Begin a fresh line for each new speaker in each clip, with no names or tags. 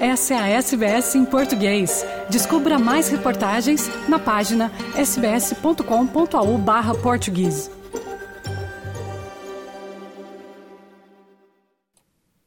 Essa é a SBS em português. Descubra mais reportagens na página sbs.com.au barra português.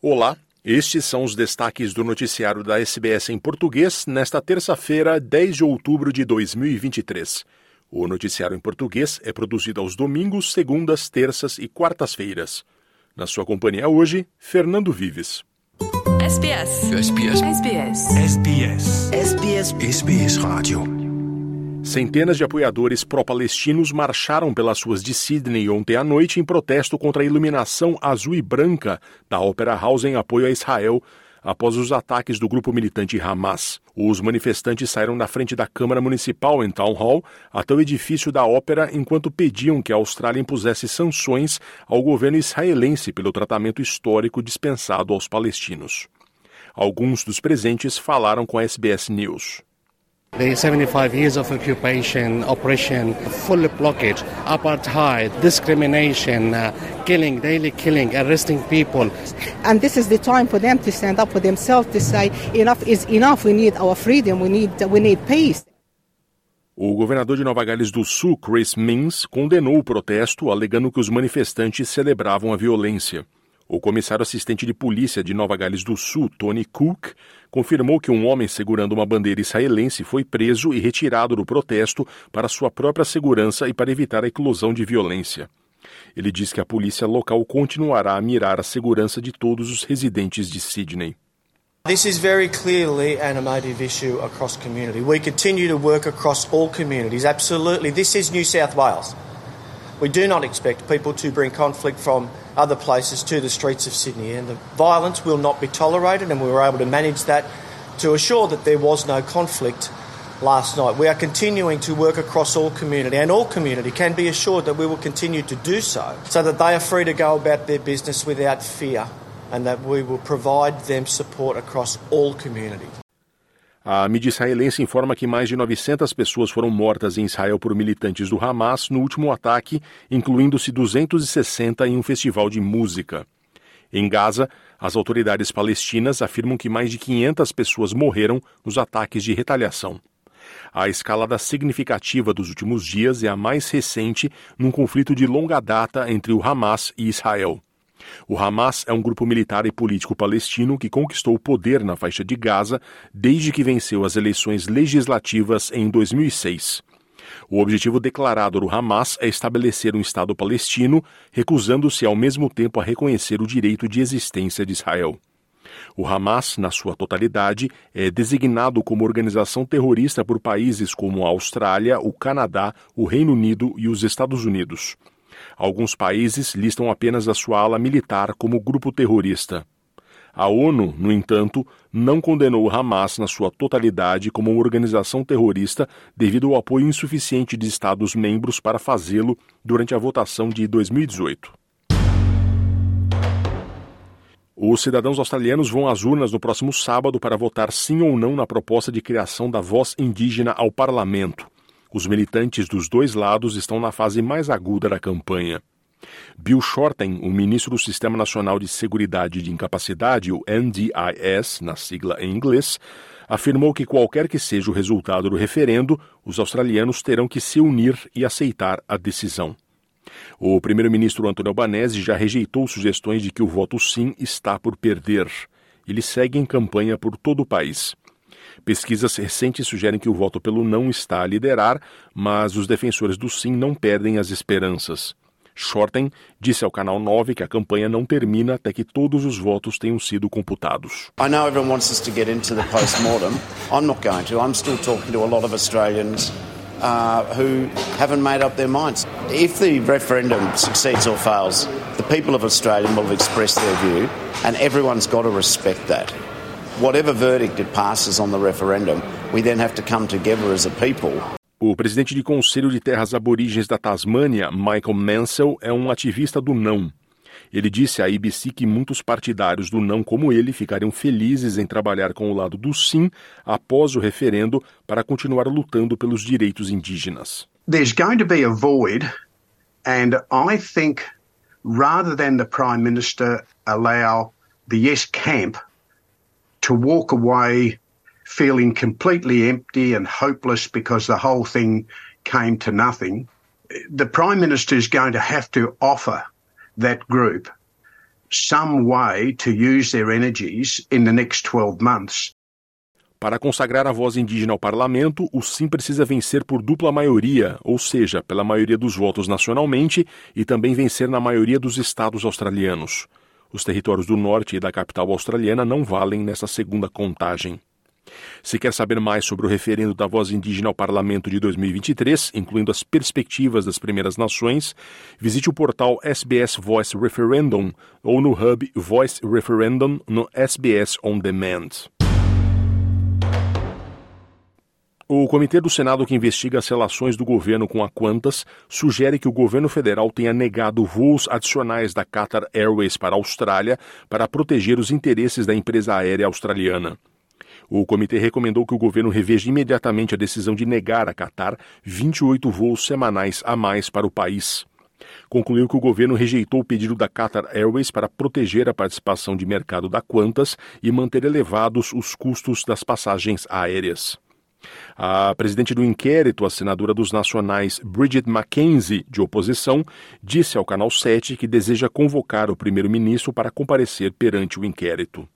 Olá, estes são os destaques do noticiário da SBS em português nesta terça-feira, 10 de outubro de 2023. O noticiário em português é produzido aos domingos, segundas, terças e quartas-feiras. Na sua companhia hoje, Fernando Vives.
SBS.
SBS.
SBS.
SBS.
SBS.
SBS Rádio.
Centenas de apoiadores pró-palestinos marcharam pelas ruas de Sydney ontem à noite em protesto contra a iluminação azul e branca da Opera House em apoio a Israel após os ataques do grupo militante Hamas. Os manifestantes saíram da frente da Câmara Municipal em Town Hall até o edifício da ópera enquanto pediam que a Austrália impusesse sanções ao governo israelense pelo tratamento histórico dispensado aos palestinos. Alguns dos presentes falaram com a SBS News.
The 75 years of occupation, oppression, full blockage, apartheid, discrimination, uh, killing, daily killing, arresting people.
And this is the time for them to stand up for themselves to say enough is enough. We need our freedom. We need we need peace.
O governador de Nova Gales do Sul, Chris Minns, condenou o protesto, alegando que os manifestantes celebravam a violência. O comissário assistente de polícia de Nova Gales do Sul, Tony Cook, confirmou que um homem segurando uma bandeira israelense foi preso e retirado do protesto para sua própria segurança e para evitar a eclosão de violência. Ele diz que a polícia local continuará a mirar a segurança de todos os residentes de Sydney.
This is very clearly an emotive issue across community. We continue to work across all communities. Absolutely. This is New South Wales. We do not expect people to bring conflict from other places to the streets of Sydney, and the violence will not be tolerated, and we were able to manage that to assure that there was no conflict last night. We are continuing to work across all community, and all community can be assured that we will continue to do so, so that they are free to go about their business without fear, and that we will provide them support across all community.
A mídia israelense informa que mais de 900 pessoas foram mortas em Israel por militantes do Hamas no último ataque, incluindo-se 260 em um festival de música. Em Gaza, as autoridades palestinas afirmam que mais de 500 pessoas morreram nos ataques de retaliação. A escalada significativa dos últimos dias é a mais recente num conflito de longa data entre o Hamas e Israel. O Hamas é um grupo militar e político palestino que conquistou o poder na faixa de Gaza desde que venceu as eleições legislativas em 2006. O objetivo declarado do Hamas é estabelecer um Estado palestino, recusando-se ao mesmo tempo a reconhecer o direito de existência de Israel. O Hamas, na sua totalidade, é designado como organização terrorista por países como a Austrália, o Canadá, o Reino Unido e os Estados Unidos. Alguns países listam apenas a sua ala militar como grupo terrorista. A ONU, no entanto, não condenou o Hamas na sua totalidade como uma organização terrorista devido ao apoio insuficiente de Estados-membros para fazê-lo durante a votação de 2018. Os cidadãos australianos vão às urnas no próximo sábado para votar sim ou não na proposta de criação da voz indígena ao parlamento. Os militantes dos dois lados estão na fase mais aguda da campanha. Bill Shorten, o ministro do Sistema Nacional de Seguridade de Incapacidade, o NDIS, na sigla em inglês, afirmou que qualquer que seja o resultado do referendo, os australianos terão que se unir e aceitar a decisão. O primeiro-ministro Antônio Albanese já rejeitou sugestões de que o voto sim está por perder. Ele segue em campanha por todo o país. Pesquisas recentes sugerem que o voto pelo não está a liderar, mas os defensores do sim não perdem as esperanças. Shorten disse ao Canal 9 que a campanha não termina até que todos os votos tenham sido computados.
I know everyone wants us to get into the post-mortem. I'm not going to. I'm still talking to a lot of Australians uh, who haven't made up their minds. If the referendum succeeds or fails, the people of Australia will have expressed their view, and everyone's got to respect that. Whatever verdict it passes on the referendum, we then have to come together as a people
o presidente de Conselho de Terras Aborígenes da Tasmânia, Michael Mansell, é um ativista do não. Ele disse à ABC que muitos partidários do não, como ele, ficariam felizes em trabalhar com o lado do sim após o referendo para continuar lutando pelos direitos indígenas.
There's going to be a void, and I think rather than the Prime Minister allow the yes camp to walk away feeling completely empty and hopeless because the whole thing came to nothing, the Prime Minister is going to have to offer that group some way to use their energies in the next 12 months.
Para consagrar a voz indígena ao parlamento, o Sim precisa vencer por dupla maioria, ou seja, pela maioria dos votos nacionalmente e também vencer na maioria dos estados australianos. Os territórios do norte e da capital australiana não valem nessa segunda contagem. Se quer saber mais sobre o referendo da voz indígena ao parlamento de 2023, incluindo as perspectivas das Primeiras Nações, visite o portal SBS Voice Referendum ou no hub Voice Referendum no SBS On Demand. O comitê do Senado que investiga as relações do governo com a Qantas sugere que o governo federal tenha negado voos adicionais da Qatar Airways para a Austrália para proteger os interesses da empresa aérea australiana. O comitê recomendou que o governo reveja imediatamente a decisão de negar a Qatar 28 voos semanais a mais para o país. Concluiu que o governo rejeitou o pedido da Qatar Airways para proteger a participação de mercado da Qantas e manter elevados os custos das passagens aéreas. A presidente do inquérito, a senadora dos nacionais Bridget McKenzie, de oposição, disse ao Canal 7 que deseja convocar o primeiro-ministro para comparecer perante o inquérito.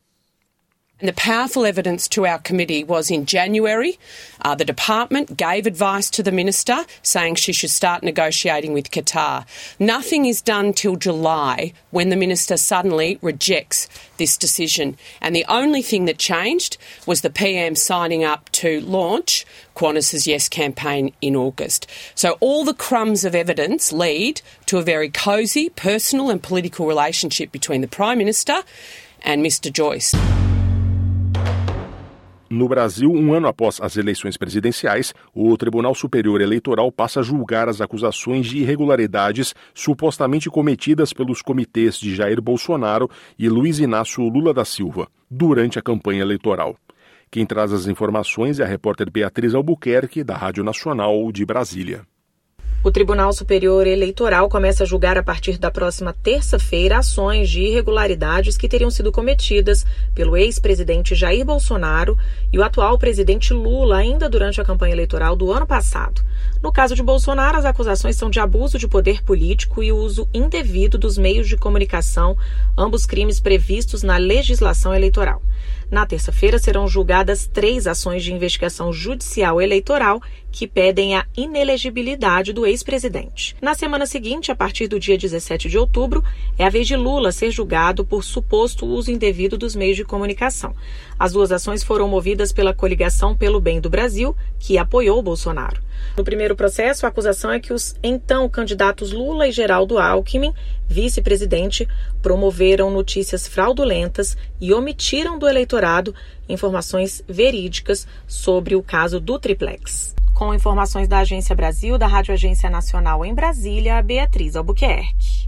And the powerful evidence to our committee was in January, uh, the department gave advice to the minister saying she should start negotiating with Qatar. Nothing is done till July when the minister suddenly rejects this decision. And the only thing that changed was the PM signing up to launch Qantas's Yes campaign in August. So all the crumbs of evidence lead to a very cosy personal and political relationship between the Prime Minister and Mr Joyce.
No Brasil, um ano após as eleições presidenciais, o Tribunal Superior Eleitoral passa a julgar as acusações de irregularidades supostamente cometidas pelos comitês de Jair Bolsonaro e Luiz Inácio Lula da Silva durante a campanha eleitoral. Quem traz as informações é a repórter Beatriz Albuquerque, da Rádio Nacional de Brasília.
O Tribunal Superior Eleitoral começa a julgar a partir da próxima terça-feira ações de irregularidades que teriam sido cometidas pelo ex-presidente Jair Bolsonaro e o atual presidente Lula ainda durante a campanha eleitoral do ano passado. No caso de Bolsonaro, as acusações são de abuso de poder político e uso indevido dos meios de comunicação, ambos crimes previstos na legislação eleitoral. Na terça-feira serão julgadas três ações de investigação judicial eleitoral que pedem a inelegibilidade do ex-presidente. Na semana seguinte, a partir do dia 17 de outubro, é a vez de Lula ser julgado por suposto uso indevido dos meios de comunicação. As duas ações foram movidas pela coligação pelo bem do Brasil, que apoiou Bolsonaro. No primeiro processo, a acusação é que os então candidatos Lula e Geraldo Alckmin, vice-presidente, promoveram notícias fraudulentas e omitiram do eleitorado informações verídicas sobre o caso do triplex. Com informações da Agência Brasil, da Rádio Agência Nacional em Brasília, Beatriz Albuquerque.